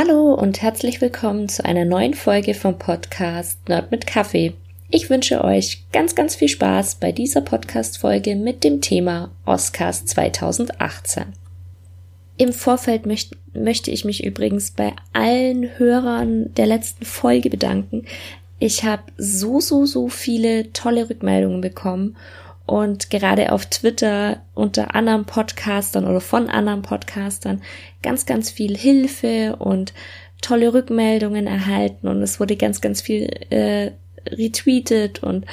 Hallo und herzlich willkommen zu einer neuen Folge vom Podcast Nerd mit Kaffee. Ich wünsche euch ganz, ganz viel Spaß bei dieser Podcast-Folge mit dem Thema Oscars 2018. Im Vorfeld möcht, möchte ich mich übrigens bei allen Hörern der letzten Folge bedanken. Ich habe so, so, so viele tolle Rückmeldungen bekommen und gerade auf Twitter unter anderen Podcastern oder von anderen Podcastern ganz, ganz viel Hilfe und tolle Rückmeldungen erhalten. Und es wurde ganz, ganz viel äh, retweetet. Und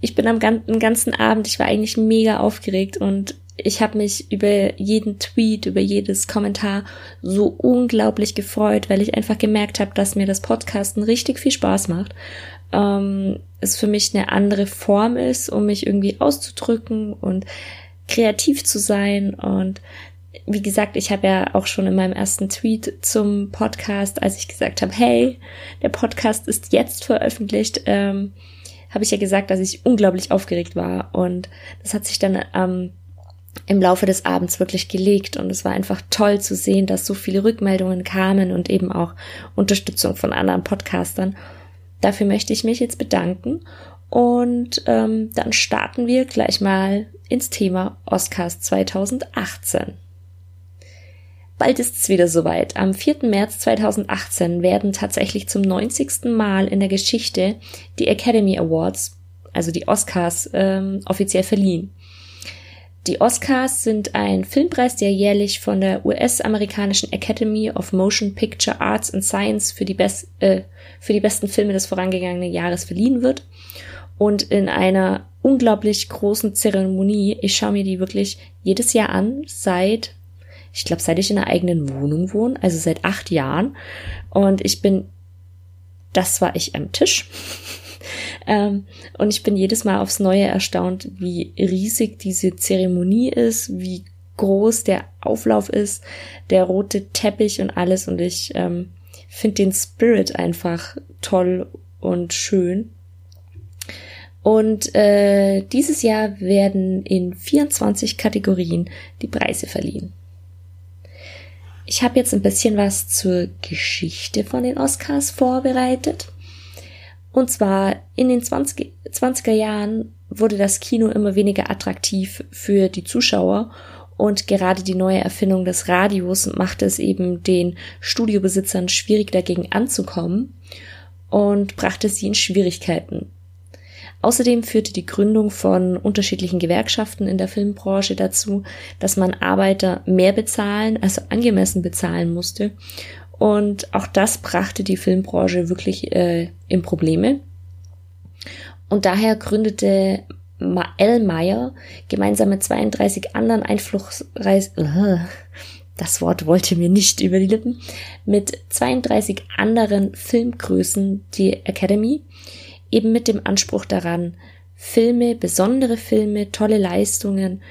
ich bin am ganzen Abend, ich war eigentlich mega aufgeregt. Und ich habe mich über jeden Tweet, über jedes Kommentar so unglaublich gefreut, weil ich einfach gemerkt habe, dass mir das Podcasten richtig viel Spaß macht ähm, es für mich eine andere Form ist, um mich irgendwie auszudrücken und kreativ zu sein. Und wie gesagt, ich habe ja auch schon in meinem ersten Tweet zum Podcast, als ich gesagt habe, hey, der Podcast ist jetzt veröffentlicht, ähm, habe ich ja gesagt, dass ich unglaublich aufgeregt war. Und das hat sich dann ähm, im Laufe des Abends wirklich gelegt und es war einfach toll zu sehen, dass so viele Rückmeldungen kamen und eben auch Unterstützung von anderen Podcastern. Dafür möchte ich mich jetzt bedanken und ähm, dann starten wir gleich mal ins Thema Oscars 2018. Bald ist es wieder soweit. Am 4. März 2018 werden tatsächlich zum 90. Mal in der Geschichte die Academy Awards, also die Oscars, ähm, offiziell verliehen. Die Oscars sind ein Filmpreis, der jährlich von der US-amerikanischen Academy of Motion Picture Arts and Science für die, best, äh, für die besten Filme des vorangegangenen Jahres verliehen wird. Und in einer unglaublich großen Zeremonie, ich schaue mir die wirklich jedes Jahr an, seit, ich glaube, seit ich in einer eigenen Wohnung wohne, also seit acht Jahren. Und ich bin, das war ich am Tisch. Ähm, und ich bin jedes Mal aufs Neue erstaunt, wie riesig diese Zeremonie ist, wie groß der Auflauf ist, der rote Teppich und alles. Und ich ähm, finde den Spirit einfach toll und schön. Und äh, dieses Jahr werden in 24 Kategorien die Preise verliehen. Ich habe jetzt ein bisschen was zur Geschichte von den Oscars vorbereitet. Und zwar in den 20, 20er Jahren wurde das Kino immer weniger attraktiv für die Zuschauer und gerade die neue Erfindung des Radios machte es eben den Studiobesitzern schwierig dagegen anzukommen und brachte sie in Schwierigkeiten. Außerdem führte die Gründung von unterschiedlichen Gewerkschaften in der Filmbranche dazu, dass man Arbeiter mehr bezahlen, also angemessen bezahlen musste und auch das brachte die Filmbranche wirklich äh, in Probleme. Und daher gründete L. Meyer gemeinsam mit 32 anderen einflussreichen, das Wort wollte mir nicht über die Lippen, mit 32 anderen Filmgrößen die Academy, eben mit dem Anspruch daran, Filme, besondere Filme, tolle Leistungen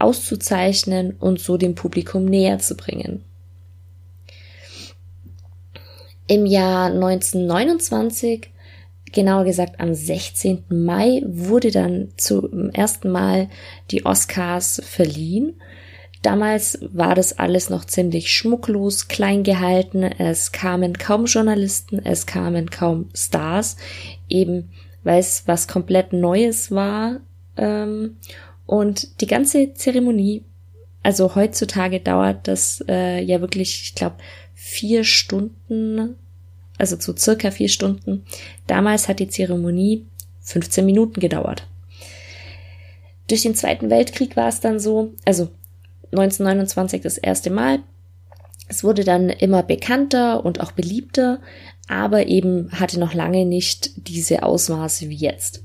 auszuzeichnen und so dem Publikum näher zu bringen. Im Jahr 1929, genauer gesagt am 16. Mai, wurde dann zum ersten Mal die Oscars verliehen. Damals war das alles noch ziemlich schmucklos, klein gehalten. Es kamen kaum Journalisten, es kamen kaum Stars, eben weil es was komplett Neues war. Ähm, und die ganze Zeremonie, also heutzutage dauert das äh, ja wirklich, ich glaube, vier Stunden, also zu circa vier Stunden. Damals hat die Zeremonie 15 Minuten gedauert. Durch den Zweiten Weltkrieg war es dann so, also 1929 das erste Mal. Es wurde dann immer bekannter und auch beliebter, aber eben hatte noch lange nicht diese Ausmaße wie jetzt.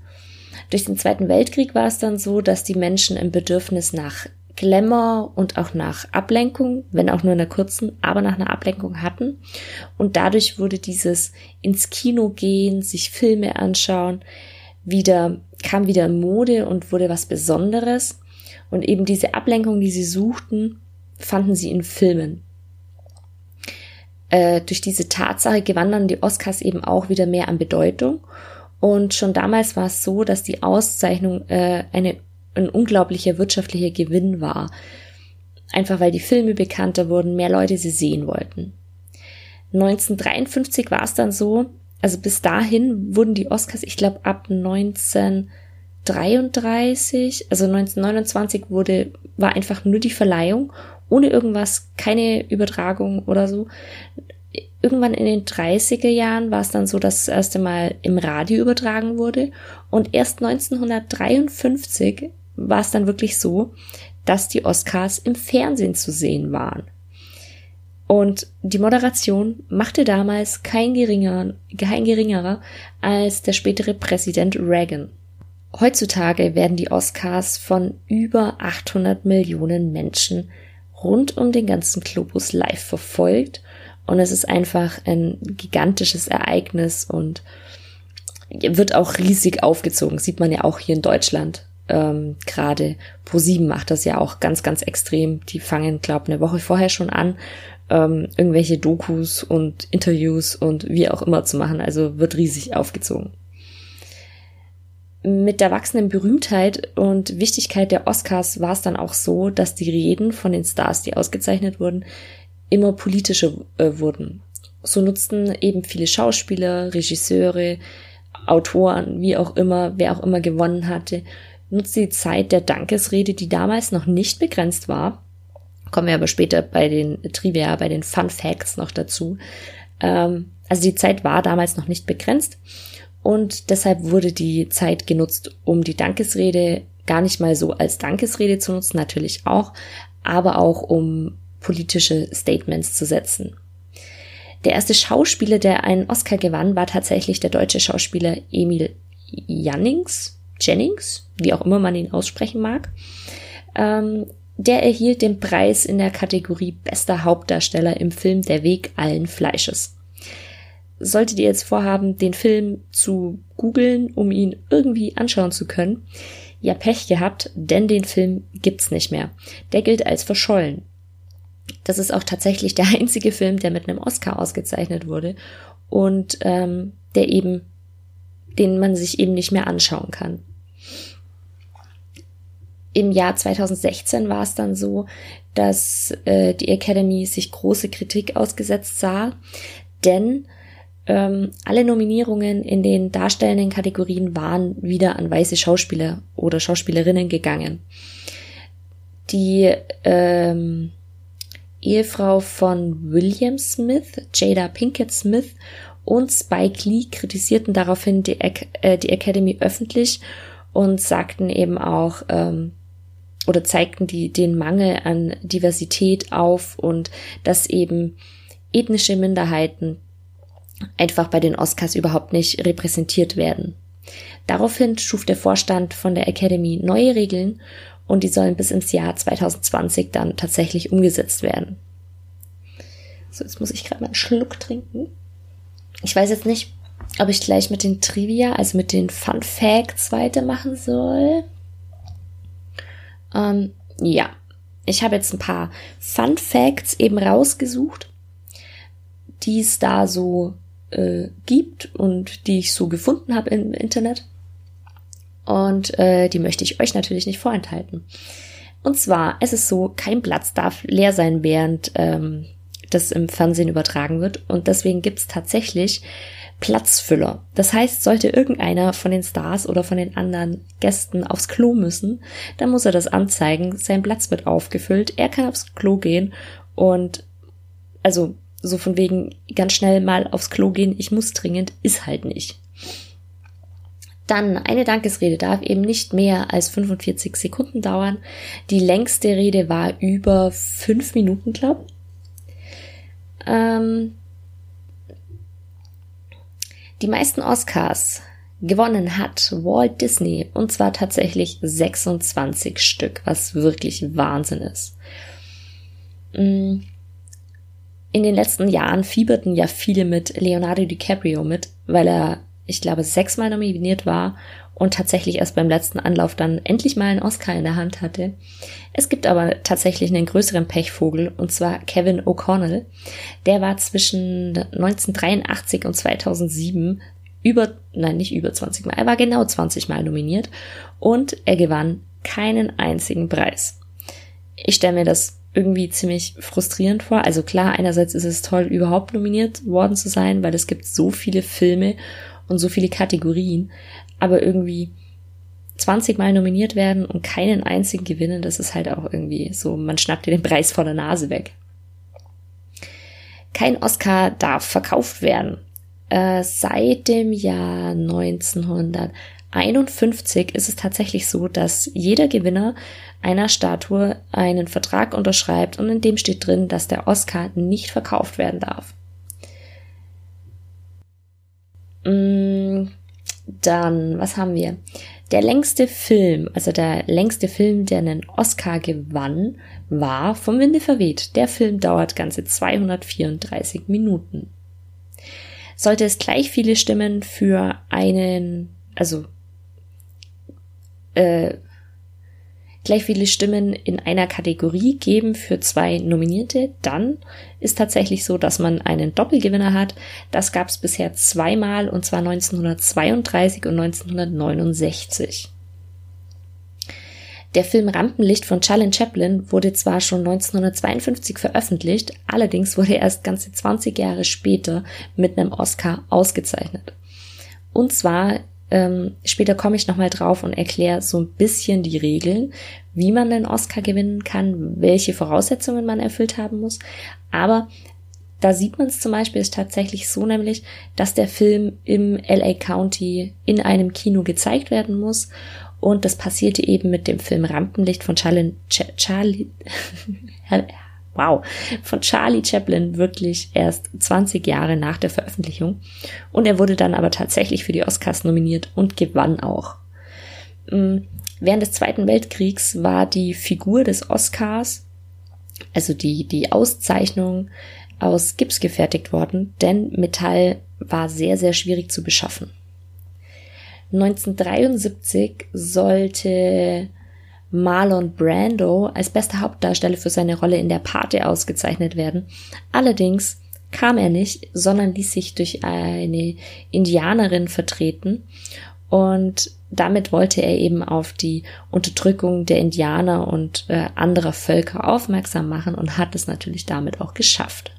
Durch den Zweiten Weltkrieg war es dann so, dass die Menschen im Bedürfnis nach Glamour und auch nach Ablenkung, wenn auch nur in einer kurzen, aber nach einer Ablenkung hatten. Und dadurch wurde dieses ins Kino gehen, sich Filme anschauen, wieder, kam wieder in Mode und wurde was Besonderes. Und eben diese Ablenkung, die sie suchten, fanden sie in Filmen. Äh, durch diese Tatsache gewann dann die Oscars eben auch wieder mehr an Bedeutung. Und schon damals war es so, dass die Auszeichnung äh, eine ein unglaublicher wirtschaftlicher Gewinn war. Einfach weil die Filme bekannter wurden, mehr Leute sie sehen wollten. 1953 war es dann so, also bis dahin wurden die Oscars, ich glaube ab 1933, also 1929 wurde, war einfach nur die Verleihung, ohne irgendwas, keine Übertragung oder so. Irgendwann in den 30er Jahren war es dann so, dass das erste Mal im Radio übertragen wurde und erst 1953 war es dann wirklich so, dass die Oscars im Fernsehen zu sehen waren. Und die Moderation machte damals kein geringer, kein geringerer als der spätere Präsident Reagan. Heutzutage werden die Oscars von über 800 Millionen Menschen rund um den ganzen Globus live verfolgt und es ist einfach ein gigantisches Ereignis und wird auch riesig aufgezogen. Sieht man ja auch hier in Deutschland. Ähm, Gerade Pro7 macht das ja auch ganz, ganz extrem. Die fangen, glaube eine Woche vorher schon an ähm, irgendwelche Dokus und Interviews und wie auch immer zu machen. Also wird riesig aufgezogen. Mit der wachsenden Berühmtheit und Wichtigkeit der Oscars war es dann auch so, dass die Reden von den Stars, die ausgezeichnet wurden, immer politischer äh, wurden. So nutzten eben viele Schauspieler, Regisseure, Autoren, wie auch immer, wer auch immer gewonnen hatte, nutzte die Zeit der Dankesrede, die damals noch nicht begrenzt war, Kommen wir aber später bei den Trivia, bei den Fun Facts noch dazu. Ähm, also die Zeit war damals noch nicht begrenzt und deshalb wurde die Zeit genutzt, um die Dankesrede gar nicht mal so als Dankesrede zu nutzen, natürlich auch, aber auch um politische Statements zu setzen. Der erste Schauspieler, der einen Oscar gewann, war tatsächlich der deutsche Schauspieler Emil Jannings, Jennings, wie auch immer man ihn aussprechen mag. Ähm, der erhielt den Preis in der Kategorie Bester Hauptdarsteller im Film Der Weg allen Fleisches. Solltet ihr jetzt vorhaben, den Film zu googeln, um ihn irgendwie anschauen zu können, ja Pech gehabt, denn den Film gibt's nicht mehr. Der gilt als verschollen. Das ist auch tatsächlich der einzige Film, der mit einem Oscar ausgezeichnet wurde und ähm, der eben, den man sich eben nicht mehr anschauen kann im Jahr 2016 war es dann so, dass äh, die Academy sich große Kritik ausgesetzt sah, denn ähm, alle Nominierungen in den darstellenden Kategorien waren wieder an weiße Schauspieler oder Schauspielerinnen gegangen. Die ähm, Ehefrau von William Smith, Jada Pinkett Smith und Spike Lee kritisierten daraufhin die, äh, die Academy öffentlich und sagten eben auch, ähm, oder zeigten die den Mangel an Diversität auf und dass eben ethnische Minderheiten einfach bei den Oscars überhaupt nicht repräsentiert werden. Daraufhin schuf der Vorstand von der Academy neue Regeln und die sollen bis ins Jahr 2020 dann tatsächlich umgesetzt werden. So, jetzt muss ich gerade mal einen Schluck trinken. Ich weiß jetzt nicht, ob ich gleich mit den Trivia, also mit den Fun Facts weitermachen soll. Ähm, ja, ich habe jetzt ein paar Fun Facts eben rausgesucht, die es da so äh, gibt und die ich so gefunden habe im Internet. Und äh, die möchte ich euch natürlich nicht vorenthalten. Und zwar, es ist so, kein Platz darf leer sein, während ähm, das im Fernsehen übertragen wird. Und deswegen gibt es tatsächlich Platzfüller. Das heißt, sollte irgendeiner von den Stars oder von den anderen Gästen aufs Klo müssen, dann muss er das anzeigen, sein Platz wird aufgefüllt, er kann aufs Klo gehen und also so von wegen ganz schnell mal aufs Klo gehen, ich muss dringend, ist halt nicht. Dann eine Dankesrede darf eben nicht mehr als 45 Sekunden dauern. Die längste Rede war über fünf Minuten, glaub. Ähm, die meisten Oscars gewonnen hat Walt Disney und zwar tatsächlich 26 Stück, was wirklich Wahnsinn ist. Mm. In den letzten Jahren fieberten ja viele mit Leonardo DiCaprio mit, weil er, ich glaube, sechsmal nominiert war und tatsächlich erst beim letzten Anlauf dann endlich mal einen Oscar in der Hand hatte. Es gibt aber tatsächlich einen größeren Pechvogel und zwar Kevin O'Connell. Der war zwischen 1983 und 2007 über, nein, nicht über 20 Mal, er war genau 20 Mal nominiert und er gewann keinen einzigen Preis. Ich stelle mir das irgendwie ziemlich frustrierend vor. Also klar, einerseits ist es toll, überhaupt nominiert worden zu sein, weil es gibt so viele Filme und so viele Kategorien, aber irgendwie 20 Mal nominiert werden und keinen einzigen gewinnen, das ist halt auch irgendwie so, man schnappt dir den Preis vor der Nase weg. Kein Oscar darf verkauft werden. Äh, seit dem Jahr 1951 ist es tatsächlich so, dass jeder Gewinner einer Statue einen Vertrag unterschreibt und in dem steht drin, dass der Oscar nicht verkauft werden darf. Dann, was haben wir? Der längste Film, also der längste Film, der einen Oscar gewann, war Vom Winde verweht. Der Film dauert ganze 234 Minuten. Sollte es gleich viele Stimmen für einen, also äh, gleich viele Stimmen in einer Kategorie geben für zwei Nominierte, dann ist tatsächlich so, dass man einen Doppelgewinner hat. Das gab es bisher zweimal und zwar 1932 und 1969. Der Film Rampenlicht von Charlie Chaplin wurde zwar schon 1952 veröffentlicht, allerdings wurde er erst ganze 20 Jahre später mit einem Oscar ausgezeichnet. Und zwar ähm, später komme ich nochmal drauf und erkläre so ein bisschen die Regeln, wie man den Oscar gewinnen kann, welche Voraussetzungen man erfüllt haben muss. Aber da sieht man es zum Beispiel ist tatsächlich so nämlich, dass der Film im LA County in einem Kino gezeigt werden muss. Und das passierte eben mit dem Film Rampenlicht von Charlie, Charlie wow, von Charlie Chaplin wirklich erst 20 Jahre nach der Veröffentlichung. Und er wurde dann aber tatsächlich für die Oscars nominiert und gewann auch. Mm, während des Zweiten Weltkriegs war die Figur des Oscars, also die, die Auszeichnung, aus Gips gefertigt worden, denn Metall war sehr, sehr schwierig zu beschaffen. 1973 sollte Marlon Brando als bester Hauptdarsteller für seine Rolle in der Pate ausgezeichnet werden. Allerdings kam er nicht, sondern ließ sich durch eine Indianerin vertreten und damit wollte er eben auf die Unterdrückung der Indianer und äh, anderer Völker aufmerksam machen und hat es natürlich damit auch geschafft.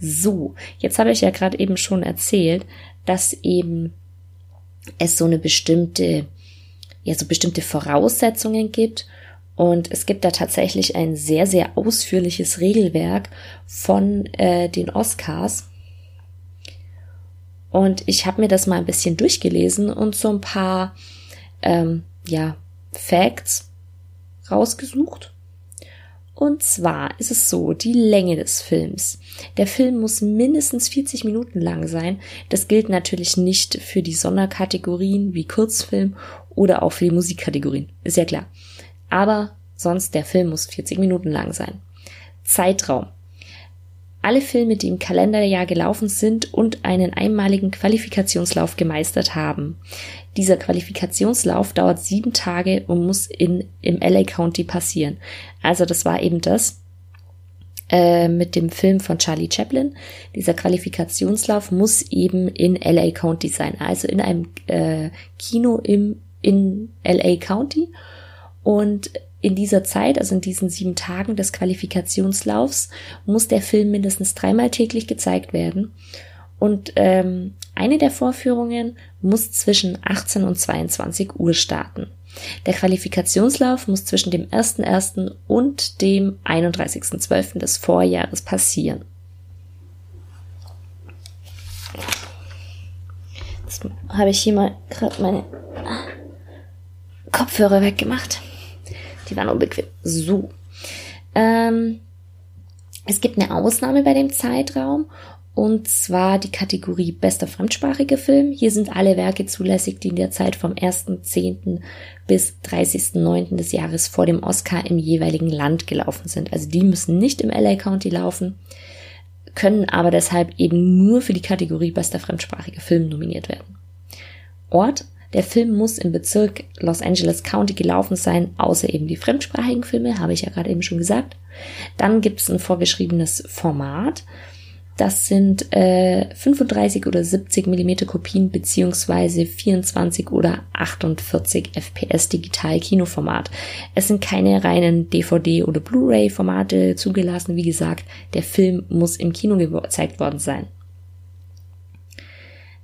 So, jetzt habe ich ja gerade eben schon erzählt, dass eben es so eine bestimmte ja so bestimmte Voraussetzungen gibt. Und es gibt da tatsächlich ein sehr, sehr ausführliches Regelwerk von äh, den Oscars. Und ich habe mir das mal ein bisschen durchgelesen und so ein paar ähm, ja, Facts rausgesucht. Und zwar ist es so, die Länge des Films. Der Film muss mindestens 40 Minuten lang sein. Das gilt natürlich nicht für die Sonderkategorien wie Kurzfilm oder auch für die Musikkategorien. Ist ja klar. Aber sonst der Film muss 40 Minuten lang sein. Zeitraum. Alle Filme, die im Kalenderjahr gelaufen sind und einen einmaligen Qualifikationslauf gemeistert haben. Dieser Qualifikationslauf dauert sieben Tage und muss in, im LA County passieren. Also das war eben das äh, mit dem Film von Charlie Chaplin. Dieser Qualifikationslauf muss eben in LA County sein, also in einem äh, Kino im in LA County. Und in dieser Zeit, also in diesen sieben Tagen des Qualifikationslaufs, muss der Film mindestens dreimal täglich gezeigt werden. Und ähm, eine der Vorführungen muss zwischen 18 und 22 Uhr starten. Der Qualifikationslauf muss zwischen dem 1.1. und dem 31.12. des Vorjahres passieren. Jetzt habe ich hier mal gerade meine Kopfhörer weggemacht. Die waren unbequem. So. Ähm, es gibt eine Ausnahme bei dem Zeitraum und zwar die Kategorie bester fremdsprachiger Film. Hier sind alle Werke zulässig, die in der Zeit vom 1.10. bis 30.09. des Jahres vor dem Oscar im jeweiligen Land gelaufen sind. Also die müssen nicht im LA County laufen, können aber deshalb eben nur für die Kategorie bester fremdsprachiger Film nominiert werden. Ort der Film muss im Bezirk Los Angeles County gelaufen sein, außer eben die fremdsprachigen Filme, habe ich ja gerade eben schon gesagt. Dann gibt es ein vorgeschriebenes Format. Das sind äh, 35 oder 70 Millimeter Kopien beziehungsweise 24 oder 48 FPS Digital Kinoformat. Es sind keine reinen DVD oder Blu-ray Formate zugelassen. Wie gesagt, der Film muss im Kino gezeigt worden sein.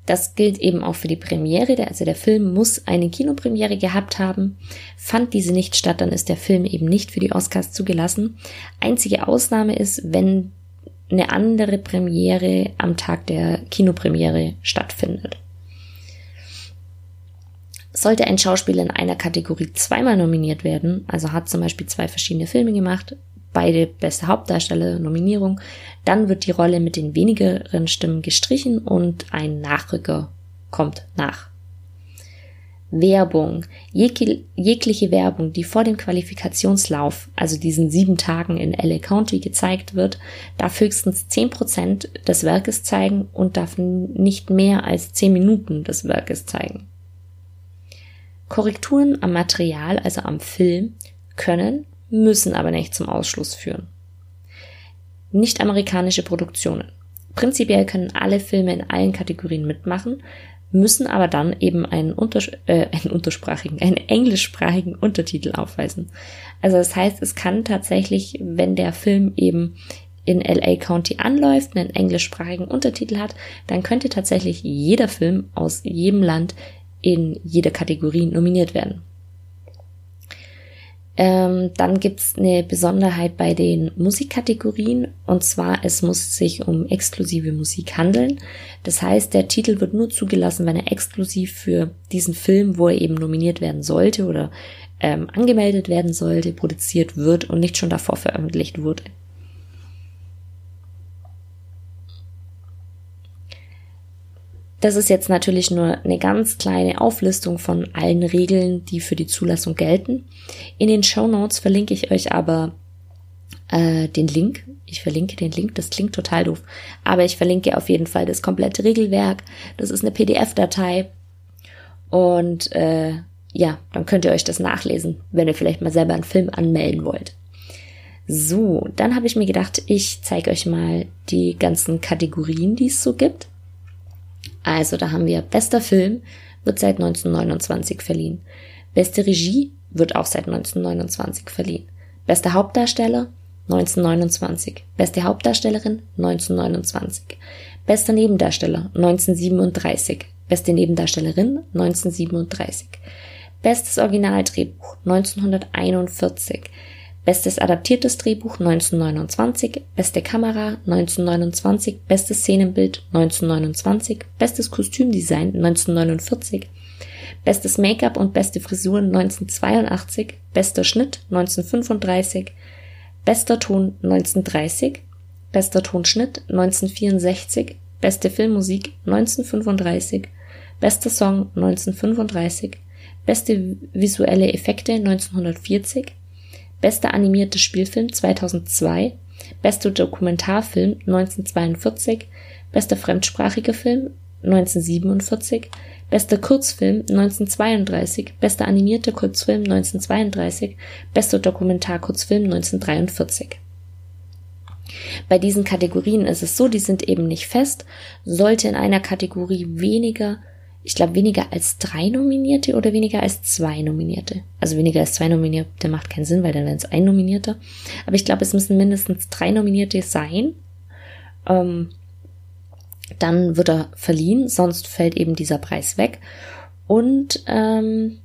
Das gilt eben auch für die Premiere, also der Film muss eine Kinopremiere gehabt haben. Fand diese nicht statt, dann ist der Film eben nicht für die Oscars zugelassen. Einzige Ausnahme ist, wenn eine andere Premiere am Tag der Kinopremiere stattfindet. Sollte ein Schauspieler in einer Kategorie zweimal nominiert werden, also hat zum Beispiel zwei verschiedene Filme gemacht, beide beste Hauptdarsteller Nominierung, dann wird die Rolle mit den wenigeren Stimmen gestrichen und ein Nachrücker kommt nach. Werbung. Jeg jegliche Werbung, die vor dem Qualifikationslauf, also diesen sieben Tagen in LA County gezeigt wird, darf höchstens zehn Prozent des Werkes zeigen und darf nicht mehr als zehn Minuten des Werkes zeigen. Korrekturen am Material, also am Film, können, müssen aber nicht zum Ausschluss führen. Nicht amerikanische Produktionen. Prinzipiell können alle Filme in allen Kategorien mitmachen, müssen aber dann eben einen, Unters äh, einen untersprachigen, einen englischsprachigen Untertitel aufweisen. Also das heißt, es kann tatsächlich, wenn der Film eben in LA County anläuft, einen englischsprachigen Untertitel hat, dann könnte tatsächlich jeder Film aus jedem Land in jeder Kategorie nominiert werden. Ähm, dann gibt's eine Besonderheit bei den Musikkategorien und zwar es muss sich um exklusive Musik handeln. Das heißt, der Titel wird nur zugelassen, wenn er exklusiv für diesen Film, wo er eben nominiert werden sollte oder ähm, angemeldet werden sollte, produziert wird und nicht schon davor veröffentlicht wurde. Das ist jetzt natürlich nur eine ganz kleine Auflistung von allen Regeln, die für die Zulassung gelten. In den Show Notes verlinke ich euch aber äh, den Link. Ich verlinke den Link, das klingt total doof. Aber ich verlinke auf jeden Fall das komplette Regelwerk. Das ist eine PDF-Datei. Und äh, ja, dann könnt ihr euch das nachlesen, wenn ihr vielleicht mal selber einen Film anmelden wollt. So, dann habe ich mir gedacht, ich zeige euch mal die ganzen Kategorien, die es so gibt. Also da haben wir bester Film wird seit 1929 verliehen. Beste Regie wird auch seit 1929 verliehen. Bester Hauptdarsteller 1929. Beste Hauptdarstellerin 1929. Bester Nebendarsteller 1937. Beste Nebendarstellerin 1937. Bestes Originaldrehbuch 1941. Bestes adaptiertes Drehbuch 1929, beste Kamera 1929, bestes Szenenbild 1929, bestes Kostümdesign 1949, bestes Make-up und beste Frisur 1982, bester Schnitt 1935, bester Ton 1930, bester Tonschnitt 1964, beste Filmmusik 1935, bester Song 1935, beste visuelle Effekte 1940, Bester animierter Spielfilm 2002, Bester Dokumentarfilm 1942, Bester fremdsprachiger Film 1947, Bester Kurzfilm 1932, Bester animierter Kurzfilm 1932, Bester Dokumentarkurzfilm 1943. Bei diesen Kategorien ist es so, die sind eben nicht fest. Sollte in einer Kategorie weniger ich glaube, weniger als drei Nominierte oder weniger als zwei Nominierte. Also weniger als zwei Nominierte macht keinen Sinn, weil dann wären es ein Nominierter. Aber ich glaube, es müssen mindestens drei Nominierte sein. Ähm, dann wird er verliehen, sonst fällt eben dieser Preis weg. Und ähm,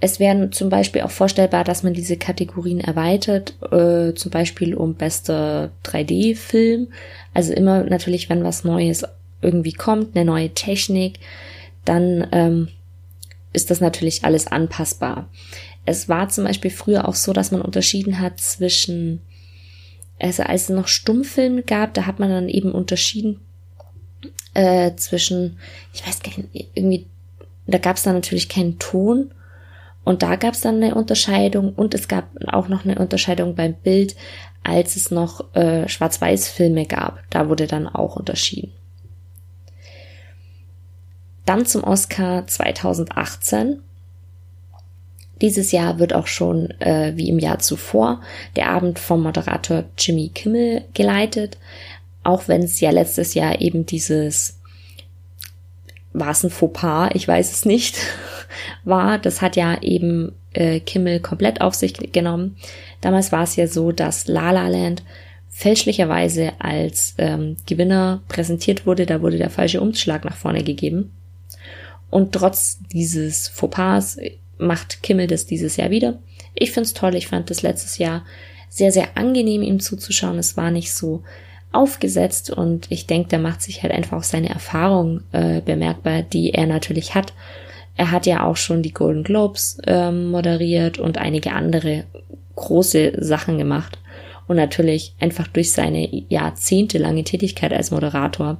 es wäre zum Beispiel auch vorstellbar, dass man diese Kategorien erweitert, äh, zum Beispiel um bester 3D-Film. Also immer natürlich, wenn was Neues irgendwie kommt, eine neue Technik, dann ähm, ist das natürlich alles anpassbar. Es war zum Beispiel früher auch so, dass man unterschieden hat zwischen, also als es noch Stummfilme gab, da hat man dann eben unterschieden äh, zwischen, ich weiß gar nicht, irgendwie, da gab es dann natürlich keinen Ton und da gab es dann eine Unterscheidung und es gab auch noch eine Unterscheidung beim Bild, als es noch äh, Schwarz-Weiß-Filme gab. Da wurde dann auch unterschieden. Dann zum Oscar 2018. Dieses Jahr wird auch schon, äh, wie im Jahr zuvor, der Abend vom Moderator Jimmy Kimmel geleitet. Auch wenn es ja letztes Jahr eben dieses, war es ein Fauxpas, ich weiß es nicht, war. Das hat ja eben äh, Kimmel komplett auf sich genommen. Damals war es ja so, dass La La Land fälschlicherweise als ähm, Gewinner präsentiert wurde. Da wurde der falsche Umschlag nach vorne gegeben. Und trotz dieses Fauxpas macht Kimmel das dieses Jahr wieder. Ich find's toll. Ich fand das letztes Jahr sehr, sehr angenehm, ihm zuzuschauen. Es war nicht so aufgesetzt und ich denke, da macht sich halt einfach auch seine Erfahrung äh, bemerkbar, die er natürlich hat. Er hat ja auch schon die Golden Globes äh, moderiert und einige andere große Sachen gemacht. Und natürlich einfach durch seine jahrzehntelange Tätigkeit als Moderator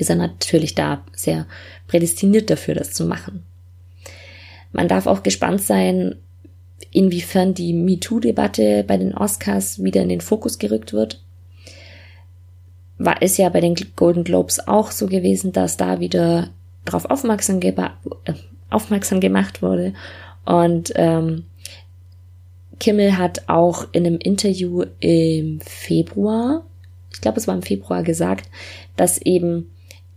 ist er natürlich da sehr prädestiniert dafür, das zu machen. Man darf auch gespannt sein, inwiefern die MeToo-Debatte bei den Oscars wieder in den Fokus gerückt wird. War es ja bei den Golden Globes auch so gewesen, dass da wieder darauf aufmerksam, äh, aufmerksam gemacht wurde. Und ähm, Kimmel hat auch in einem Interview im Februar, ich glaube es war im Februar gesagt, dass eben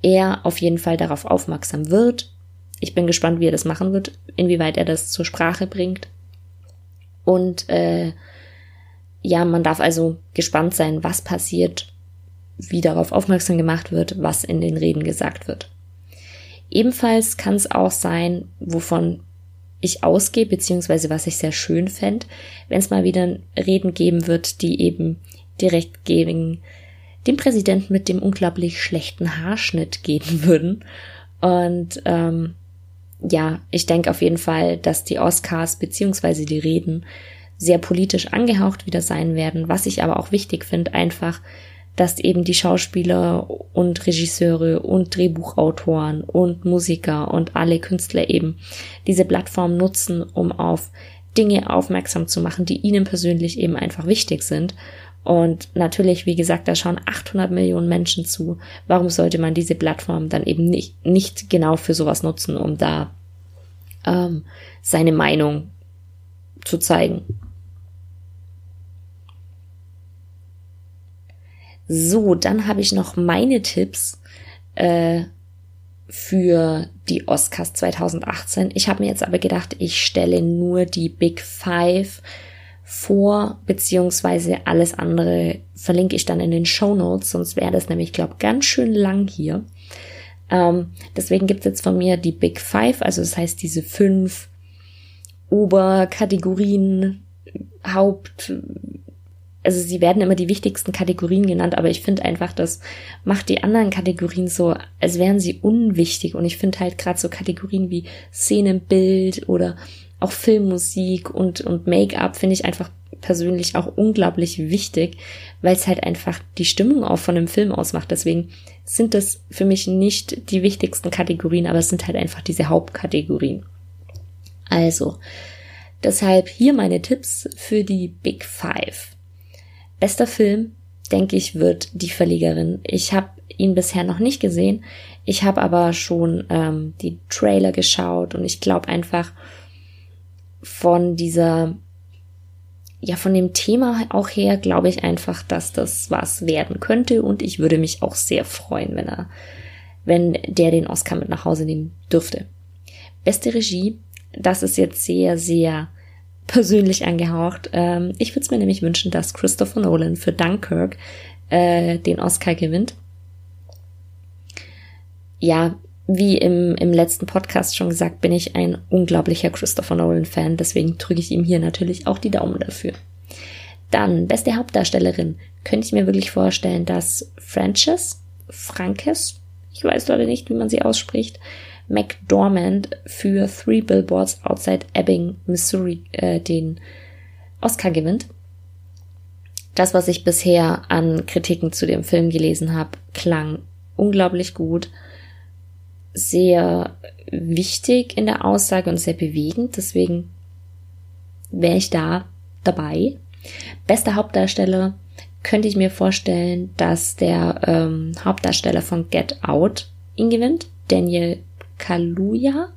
er auf jeden Fall darauf aufmerksam wird ich bin gespannt, wie er das machen wird, inwieweit er das zur Sprache bringt. Und äh, ja, man darf also gespannt sein, was passiert, wie darauf aufmerksam gemacht wird, was in den Reden gesagt wird. Ebenfalls kann es auch sein, wovon ich ausgehe, beziehungsweise was ich sehr schön fände, wenn es mal wieder Reden geben wird, die eben direkt gegen den Präsidenten mit dem unglaublich schlechten Haarschnitt gehen würden. Und ähm, ja, ich denke auf jeden Fall, dass die Oscars beziehungsweise die Reden sehr politisch angehaucht wieder sein werden. Was ich aber auch wichtig finde, einfach, dass eben die Schauspieler und Regisseure und Drehbuchautoren und Musiker und alle Künstler eben diese Plattform nutzen, um auf Dinge aufmerksam zu machen, die ihnen persönlich eben einfach wichtig sind. Und natürlich, wie gesagt, da schauen 800 Millionen Menschen zu. Warum sollte man diese Plattform dann eben nicht, nicht genau für sowas nutzen, um da ähm, seine Meinung zu zeigen? So, dann habe ich noch meine Tipps äh, für die Oscars 2018. Ich habe mir jetzt aber gedacht, ich stelle nur die Big Five vor, beziehungsweise alles andere verlinke ich dann in den Show Notes, sonst wäre das nämlich, glaube ganz schön lang hier. Ähm, deswegen gibt es jetzt von mir die Big Five, also das heißt diese fünf Oberkategorien, Haupt, also sie werden immer die wichtigsten Kategorien genannt, aber ich finde einfach, das macht die anderen Kategorien so, als wären sie unwichtig. Und ich finde halt gerade so Kategorien wie Szenenbild oder auch Filmmusik und, und Make-up finde ich einfach persönlich auch unglaublich wichtig, weil es halt einfach die Stimmung auch von einem Film ausmacht. Deswegen sind das für mich nicht die wichtigsten Kategorien, aber es sind halt einfach diese Hauptkategorien. Also, deshalb hier meine Tipps für die Big Five. Bester Film, denke ich, wird Die Verlegerin. Ich habe ihn bisher noch nicht gesehen. Ich habe aber schon ähm, die Trailer geschaut und ich glaube einfach, von dieser, ja, von dem Thema auch her glaube ich einfach, dass das was werden könnte und ich würde mich auch sehr freuen, wenn er, wenn der den Oscar mit nach Hause nehmen dürfte. Beste Regie, das ist jetzt sehr, sehr persönlich angehaucht. Ähm, ich würde es mir nämlich wünschen, dass Christopher Nolan für Dunkirk äh, den Oscar gewinnt. Ja, wie im, im letzten Podcast schon gesagt, bin ich ein unglaublicher Christopher Nolan-Fan, deswegen drücke ich ihm hier natürlich auch die Daumen dafür. Dann, beste Hauptdarstellerin, könnte ich mir wirklich vorstellen, dass Frances, Frankes, ich weiß leider nicht, wie man sie ausspricht, McDormand für Three Billboards Outside Ebbing, Missouri, äh, den Oscar gewinnt. Das, was ich bisher an Kritiken zu dem Film gelesen habe, klang unglaublich gut sehr wichtig in der Aussage und sehr bewegend. Deswegen wäre ich da dabei. Bester Hauptdarsteller könnte ich mir vorstellen, dass der ähm, Hauptdarsteller von Get Out ihn gewinnt, Daniel Kaluuya.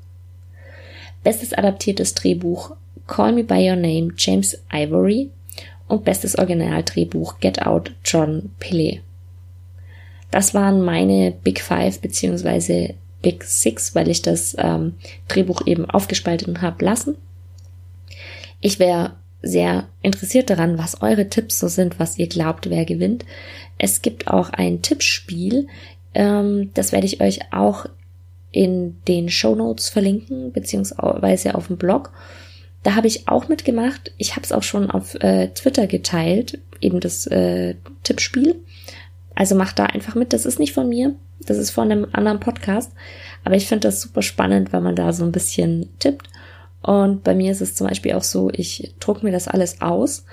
Bestes adaptiertes Drehbuch Call Me By Your Name James Ivory und bestes Originaldrehbuch Get Out John Pillay. Das waren meine Big Five beziehungsweise Big Six, weil ich das ähm, Drehbuch eben aufgespaltet habe lassen. Ich wäre sehr interessiert daran, was eure Tipps so sind, was ihr glaubt, wer gewinnt. Es gibt auch ein Tippspiel, ähm, das werde ich euch auch in den Show Notes verlinken, beziehungsweise auf dem Blog. Da habe ich auch mitgemacht. Ich habe es auch schon auf äh, Twitter geteilt, eben das äh, Tippspiel. Also macht da einfach mit. Das ist nicht von mir, das ist von einem anderen Podcast. Aber ich finde das super spannend, weil man da so ein bisschen tippt. Und bei mir ist es zum Beispiel auch so, ich druck mir das alles aus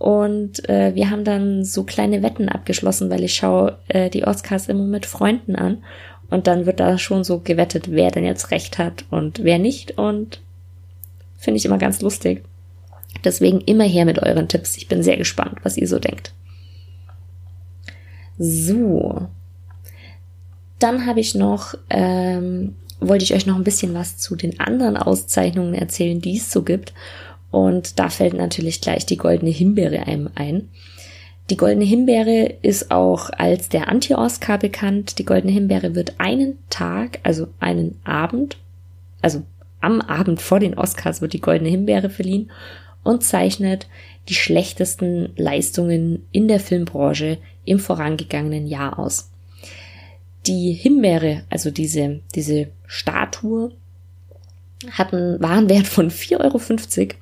und äh, wir haben dann so kleine Wetten abgeschlossen, weil ich schaue äh, die Oscars immer mit Freunden an. Und dann wird da schon so gewettet, wer denn jetzt recht hat und wer nicht. Und finde ich immer ganz lustig. Deswegen immer her mit euren Tipps. Ich bin sehr gespannt, was ihr so denkt. So. Dann habe ich noch ähm, wollte ich euch noch ein bisschen was zu den anderen Auszeichnungen erzählen, die es so gibt. Und da fällt natürlich gleich die goldene Himbeere einem ein. Die goldene Himbeere ist auch als der Anti-Oscar bekannt. Die goldene Himbeere wird einen Tag, also einen Abend, also am Abend vor den Oscars wird die goldene Himbeere verliehen und zeichnet die schlechtesten Leistungen in der Filmbranche im vorangegangenen Jahr aus die Himbeere, also diese, diese Statue, hat einen Warenwert von 4,50 Euro.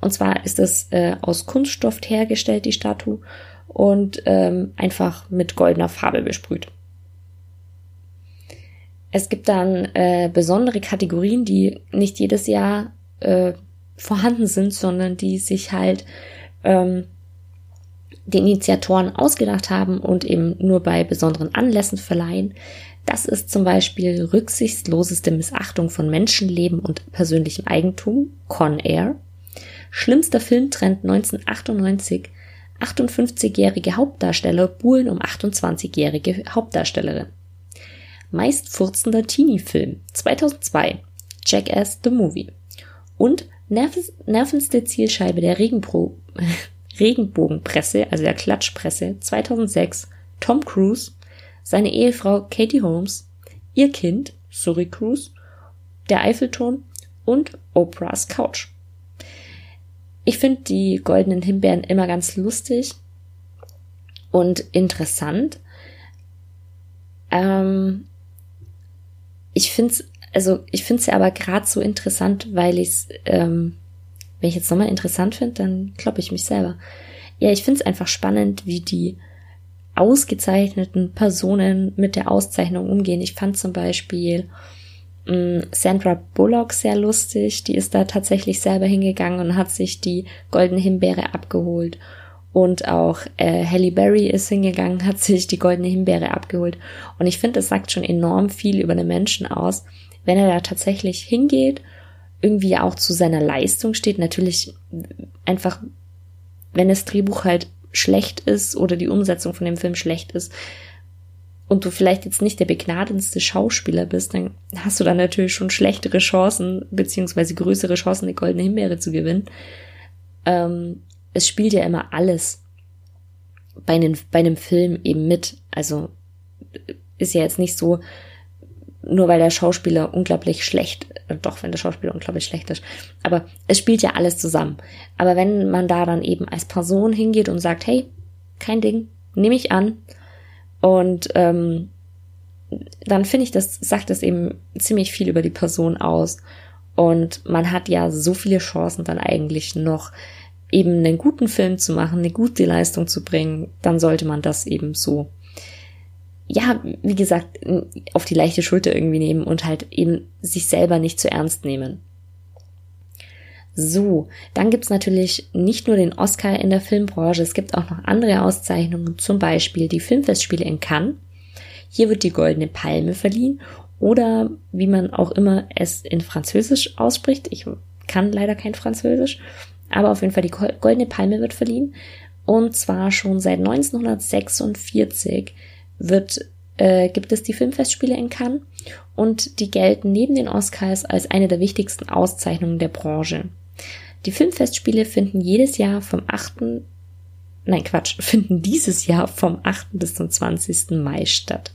Und zwar ist das äh, aus Kunststoff hergestellt, die Statue, und ähm, einfach mit goldener Farbe besprüht. Es gibt dann äh, besondere Kategorien, die nicht jedes Jahr äh, vorhanden sind, sondern die sich halt ähm, die Initiatoren ausgedacht haben und eben nur bei besonderen Anlässen verleihen. Das ist zum Beispiel rücksichtsloseste Missachtung von Menschenleben und persönlichem Eigentum, Con Air. Schlimmster Filmtrend 1998, 58-jährige Hauptdarsteller buhlen um 28-jährige Hauptdarstellerin. Meist furzender Teenie-Film 2002, Jackass the Movie. Und nervenste Zielscheibe der Regenpro Regenbogenpresse, also der Klatschpresse 2006 Tom Cruise, seine Ehefrau Katie Holmes, ihr Kind Suri Cruise, der Eiffelturm und Oprahs Couch. Ich finde die goldenen Himbeeren immer ganz lustig und interessant. Ähm, ich finde es, also ich finde es ja aber gerade so interessant, weil ich es ähm, wenn ich jetzt nochmal interessant finde, dann kloppe ich mich selber. Ja, ich finde es einfach spannend, wie die ausgezeichneten Personen mit der Auszeichnung umgehen. Ich fand zum Beispiel mh, mm, Sandra Bullock sehr lustig. Die ist da tatsächlich selber hingegangen und hat sich die goldene Himbeere abgeholt. Und auch äh, Halle Berry ist hingegangen, hat sich die goldene Himbeere abgeholt. Und ich finde, das sagt schon enorm viel über den Menschen aus, wenn er da tatsächlich hingeht irgendwie auch zu seiner Leistung steht. Natürlich einfach, wenn das Drehbuch halt schlecht ist oder die Umsetzung von dem Film schlecht ist und du vielleicht jetzt nicht der begnadendste Schauspieler bist, dann hast du dann natürlich schon schlechtere Chancen, beziehungsweise größere Chancen, eine goldene Himbeere zu gewinnen. Ähm, es spielt ja immer alles bei einem, bei einem Film eben mit. Also ist ja jetzt nicht so, nur weil der Schauspieler unglaublich schlecht, äh, doch wenn der Schauspieler unglaublich schlecht ist, aber es spielt ja alles zusammen. Aber wenn man da dann eben als Person hingeht und sagt, hey, kein Ding, nehme ich an, und ähm, dann finde ich, das sagt das eben ziemlich viel über die Person aus. Und man hat ja so viele Chancen dann eigentlich noch eben einen guten Film zu machen, eine gute Leistung zu bringen, dann sollte man das eben so ja, wie gesagt, auf die leichte Schulter irgendwie nehmen und halt eben sich selber nicht zu ernst nehmen. So, dann gibt's natürlich nicht nur den Oscar in der Filmbranche, es gibt auch noch andere Auszeichnungen, zum Beispiel die Filmfestspiele in Cannes. Hier wird die Goldene Palme verliehen oder wie man auch immer es in Französisch ausspricht. Ich kann leider kein Französisch, aber auf jeden Fall die Goldene Palme wird verliehen und zwar schon seit 1946 wird äh, gibt es die Filmfestspiele in Cannes und die gelten neben den Oscars als eine der wichtigsten Auszeichnungen der Branche. Die Filmfestspiele finden jedes Jahr vom 8. Nein, Quatsch, finden dieses Jahr vom 8. bis zum 20. Mai statt.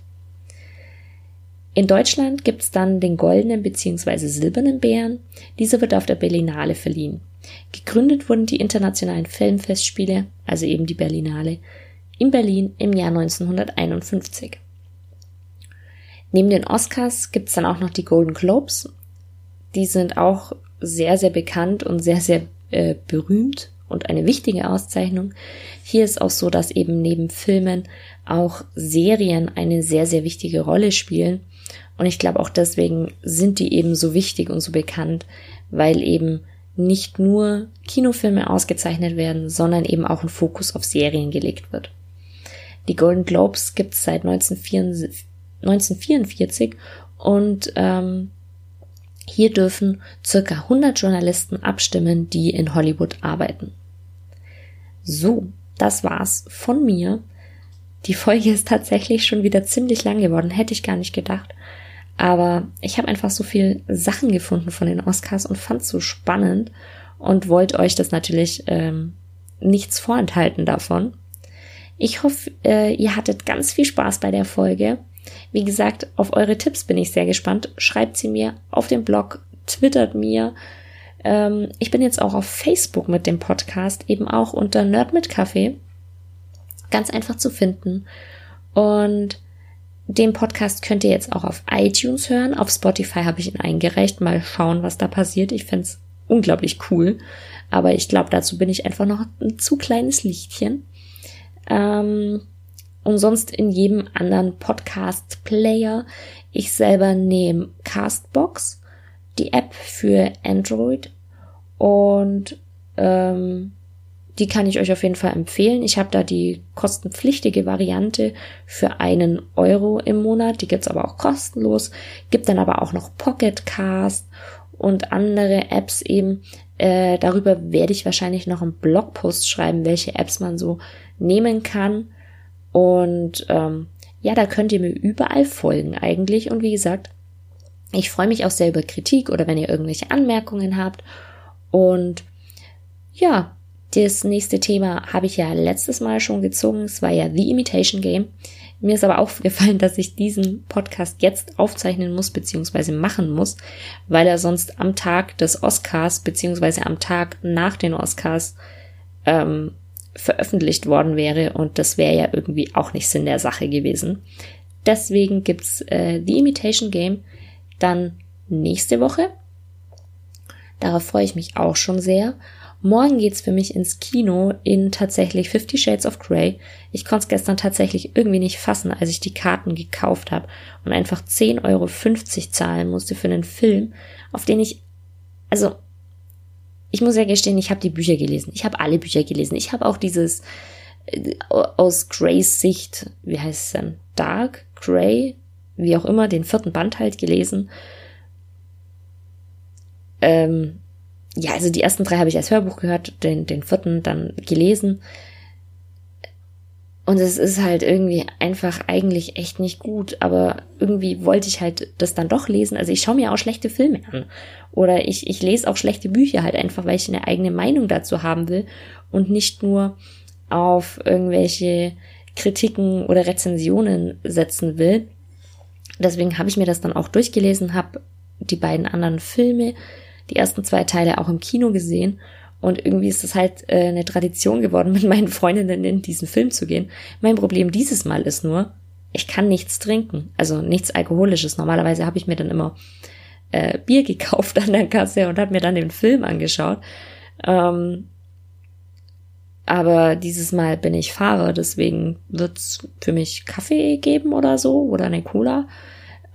In Deutschland gibt's dann den goldenen bzw. silbernen Bären. Dieser wird auf der Berlinale verliehen. Gegründet wurden die internationalen Filmfestspiele, also eben die Berlinale, in Berlin im Jahr 1951. Neben den Oscars gibt's dann auch noch die Golden Globes. Die sind auch sehr, sehr bekannt und sehr, sehr äh, berühmt und eine wichtige Auszeichnung. Hier ist auch so, dass eben neben Filmen auch Serien eine sehr, sehr wichtige Rolle spielen. Und ich glaube auch deswegen sind die eben so wichtig und so bekannt, weil eben nicht nur Kinofilme ausgezeichnet werden, sondern eben auch ein Fokus auf Serien gelegt wird. Die Golden Globes gibt es seit 1944 und ähm, hier dürfen circa 100 Journalisten abstimmen, die in Hollywood arbeiten. So, das war's von mir. Die Folge ist tatsächlich schon wieder ziemlich lang geworden, hätte ich gar nicht gedacht. Aber ich habe einfach so viel Sachen gefunden von den Oscars und fand so spannend und wollte euch das natürlich ähm, nichts vorenthalten davon. Ich hoffe, äh, ihr hattet ganz viel Spaß bei der Folge. Wie gesagt, auf eure Tipps bin ich sehr gespannt. Schreibt sie mir auf dem Blog, twittert mir. Ähm, ich bin jetzt auch auf Facebook mit dem Podcast, eben auch unter Nerd mit Kaffee. Ganz einfach zu finden. Und den Podcast könnt ihr jetzt auch auf iTunes hören. Auf Spotify habe ich ihn eingereicht. Mal schauen, was da passiert. Ich finde es unglaublich cool. Aber ich glaube, dazu bin ich einfach noch ein zu kleines Lichtchen. Ähm, und sonst in jedem anderen Podcast-Player. Ich selber nehme Castbox, die App für Android und ähm, die kann ich euch auf jeden Fall empfehlen. Ich habe da die kostenpflichtige Variante für einen Euro im Monat. Die gibt's aber auch kostenlos. Gibt dann aber auch noch Pocket Cast und andere Apps eben. Äh, darüber werde ich wahrscheinlich noch einen Blogpost schreiben, welche Apps man so nehmen kann. Und ähm, ja, da könnt ihr mir überall folgen eigentlich. Und wie gesagt, ich freue mich auch sehr über Kritik oder wenn ihr irgendwelche Anmerkungen habt. Und ja, das nächste Thema habe ich ja letztes Mal schon gezogen. Es war ja The Imitation Game. Mir ist aber aufgefallen, dass ich diesen Podcast jetzt aufzeichnen muss beziehungsweise machen muss, weil er sonst am Tag des Oscars beziehungsweise am Tag nach den Oscars ähm, veröffentlicht worden wäre und das wäre ja irgendwie auch nicht Sinn der Sache gewesen. Deswegen gibt's äh, The Imitation Game dann nächste Woche. Darauf freue ich mich auch schon sehr. Morgen geht's für mich ins Kino in tatsächlich Fifty Shades of Grey. Ich konnte es gestern tatsächlich irgendwie nicht fassen, als ich die Karten gekauft habe und einfach 10,50 Euro zahlen musste für einen Film, auf den ich, also ich muss ja gestehen, ich habe die Bücher gelesen. Ich habe alle Bücher gelesen. Ich habe auch dieses äh, aus Greys Sicht, wie heißt es denn? Dark, Grey, wie auch immer, den vierten Band halt gelesen. Ähm, ja, also die ersten drei habe ich als Hörbuch gehört, den, den vierten dann gelesen. Und es ist halt irgendwie einfach eigentlich echt nicht gut, aber irgendwie wollte ich halt das dann doch lesen. Also ich schaue mir auch schlechte Filme an. Oder ich, ich lese auch schlechte Bücher halt einfach, weil ich eine eigene Meinung dazu haben will und nicht nur auf irgendwelche Kritiken oder Rezensionen setzen will. Deswegen habe ich mir das dann auch durchgelesen, habe die beiden anderen Filme, die ersten zwei Teile auch im Kino gesehen und irgendwie ist es halt äh, eine Tradition geworden, mit meinen Freundinnen in diesen Film zu gehen. Mein Problem dieses Mal ist nur, ich kann nichts trinken. Also nichts Alkoholisches. Normalerweise habe ich mir dann immer äh, Bier gekauft an der Kasse und habe mir dann den Film angeschaut. Ähm, aber dieses Mal bin ich Fahrer, deswegen wird's für mich Kaffee geben oder so oder eine Cola.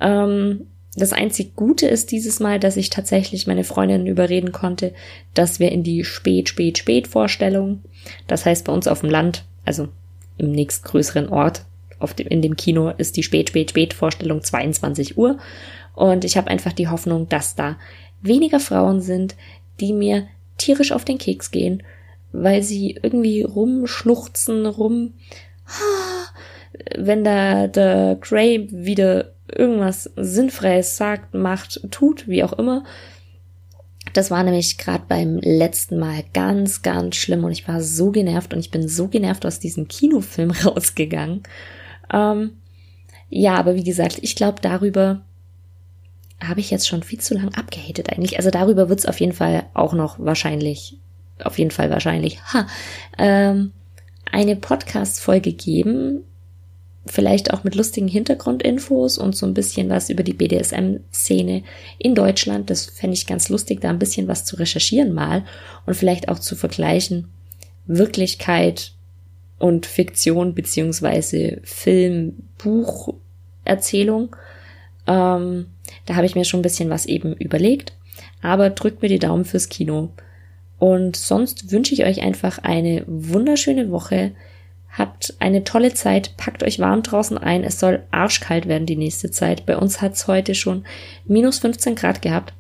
Ähm, das einzig Gute ist dieses Mal, dass ich tatsächlich meine Freundin überreden konnte, dass wir in die Spät, Spät, Spät Vorstellung, das heißt bei uns auf dem Land, also im nächstgrößeren Ort, auf dem, in dem Kino ist die Spät, Spät, Spät Vorstellung 22 Uhr. Und ich habe einfach die Hoffnung, dass da weniger Frauen sind, die mir tierisch auf den Keks gehen, weil sie irgendwie rumschluchzen, rum, wenn da der Gray wieder irgendwas Sinnfreies sagt, macht, tut, wie auch immer. Das war nämlich gerade beim letzten Mal ganz, ganz schlimm und ich war so genervt und ich bin so genervt aus diesem Kinofilm rausgegangen. Ähm, ja, aber wie gesagt, ich glaube, darüber habe ich jetzt schon viel zu lang abgehatet eigentlich. Also darüber wird es auf jeden Fall auch noch wahrscheinlich, auf jeden Fall wahrscheinlich, ha, ähm, eine Podcast-Folge geben, vielleicht auch mit lustigen Hintergrundinfos und so ein bisschen was über die BDSM-Szene in Deutschland. Das fände ich ganz lustig, da ein bisschen was zu recherchieren mal und vielleicht auch zu vergleichen Wirklichkeit und Fiktion beziehungsweise Film, Buch, Erzählung. Ähm, da habe ich mir schon ein bisschen was eben überlegt. Aber drückt mir die Daumen fürs Kino. Und sonst wünsche ich euch einfach eine wunderschöne Woche. Habt eine tolle Zeit, packt euch warm draußen ein. Es soll arschkalt werden die nächste Zeit. Bei uns hat es heute schon minus 15 Grad gehabt.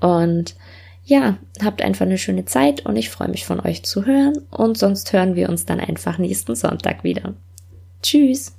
Und ja, habt einfach eine schöne Zeit und ich freue mich von euch zu hören. Und sonst hören wir uns dann einfach nächsten Sonntag wieder. Tschüss!